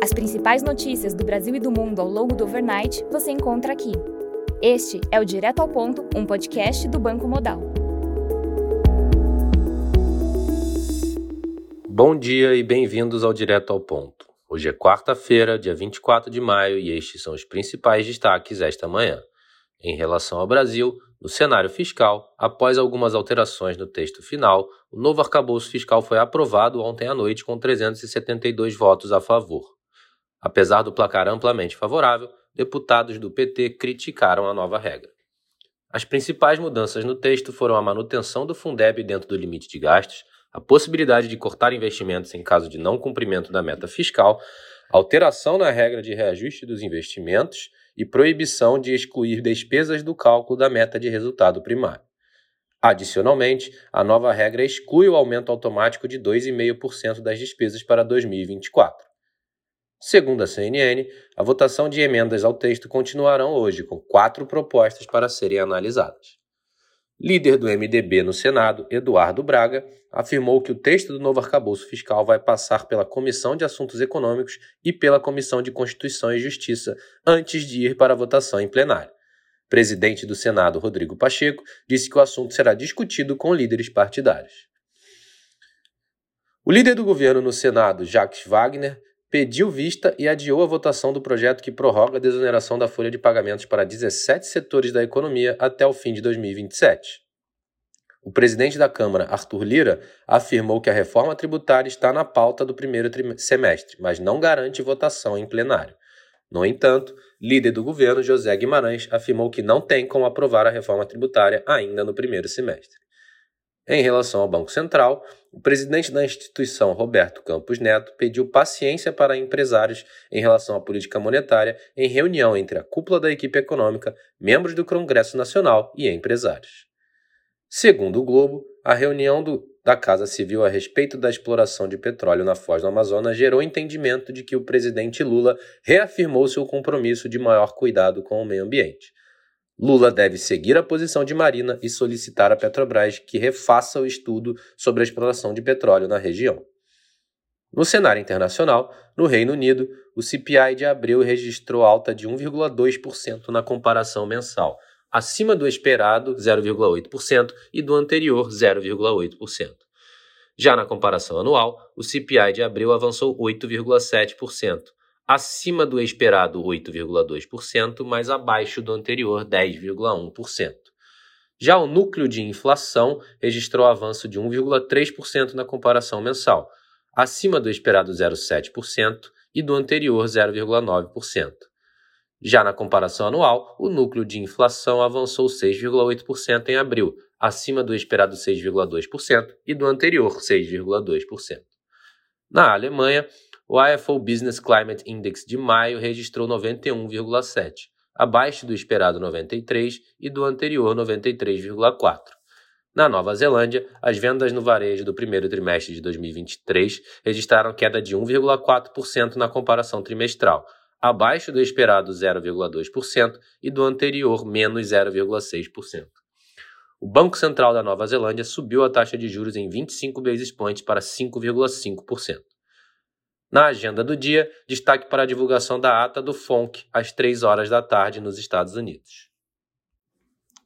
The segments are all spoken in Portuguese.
As principais notícias do Brasil e do mundo ao longo do overnight você encontra aqui. Este é o Direto ao Ponto, um podcast do Banco Modal. Bom dia e bem-vindos ao Direto ao Ponto. Hoje é quarta-feira, dia 24 de maio, e estes são os principais destaques esta manhã. Em relação ao Brasil, no cenário fiscal, após algumas alterações no texto final, o novo arcabouço fiscal foi aprovado ontem à noite com 372 votos a favor. Apesar do placar amplamente favorável, deputados do PT criticaram a nova regra. As principais mudanças no texto foram a manutenção do Fundeb dentro do limite de gastos, a possibilidade de cortar investimentos em caso de não cumprimento da meta fiscal, alteração na regra de reajuste dos investimentos e proibição de excluir despesas do cálculo da meta de resultado primário. Adicionalmente, a nova regra exclui o aumento automático de 2,5% das despesas para 2024. Segundo a CNN, a votação de emendas ao texto continuarão hoje, com quatro propostas para serem analisadas. Líder do MDB no Senado, Eduardo Braga, afirmou que o texto do novo arcabouço fiscal vai passar pela Comissão de Assuntos Econômicos e pela Comissão de Constituição e Justiça antes de ir para a votação em plenário. Presidente do Senado, Rodrigo Pacheco, disse que o assunto será discutido com líderes partidários. O líder do governo no Senado, Jacques Wagner, pediu vista e adiou a votação do projeto que prorroga a desoneração da folha de pagamentos para 17 setores da economia até o fim de 2027. O presidente da Câmara, Arthur Lira, afirmou que a reforma tributária está na pauta do primeiro semestre, mas não garante votação em plenário. No entanto, líder do governo, José Guimarães, afirmou que não tem como aprovar a reforma tributária ainda no primeiro semestre. Em relação ao Banco Central, o presidente da instituição, Roberto Campos Neto, pediu paciência para empresários em relação à política monetária em reunião entre a cúpula da equipe econômica, membros do Congresso Nacional e empresários. Segundo o Globo, a reunião do, da Casa Civil a respeito da exploração de petróleo na Foz do Amazonas gerou entendimento de que o presidente Lula reafirmou seu compromisso de maior cuidado com o meio ambiente. Lula deve seguir a posição de Marina e solicitar à Petrobras que refaça o estudo sobre a exploração de petróleo na região. No cenário internacional, no Reino Unido, o CPI de abril registrou alta de 1,2% na comparação mensal, acima do esperado 0,8% e do anterior 0,8%. Já na comparação anual, o CPI de abril avançou 8,7%, acima do esperado 8,2%, mas abaixo do anterior 10,1%. Já o núcleo de inflação registrou avanço de 1,3% na comparação mensal, acima do esperado 0,7% e do anterior 0,9%. Já na comparação anual, o núcleo de inflação avançou 6,8% em abril, acima do esperado 6,2% e do anterior 6,2%. Na Alemanha, o IFO Business Climate Index de maio registrou 91,7, abaixo do esperado 93 e do anterior 93,4. Na Nova Zelândia, as vendas no varejo do primeiro trimestre de 2023 registraram queda de 1,4% na comparação trimestral, abaixo do esperado 0,2% e do anterior menos 0,6%. O Banco Central da Nova Zelândia subiu a taxa de juros em 25 basis points para 5,5%. Na agenda do dia, destaque para a divulgação da ata do FONC às 3 horas da tarde nos Estados Unidos.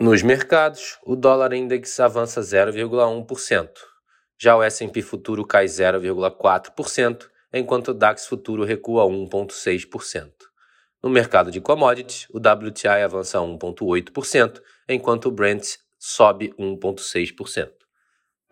Nos mercados, o dólar index avança 0,1%. Já o S&P futuro cai 0,4%, enquanto o DAX futuro recua 1,6%. No mercado de commodities, o WTI avança 1,8%, enquanto o Brent sobe 1,6%.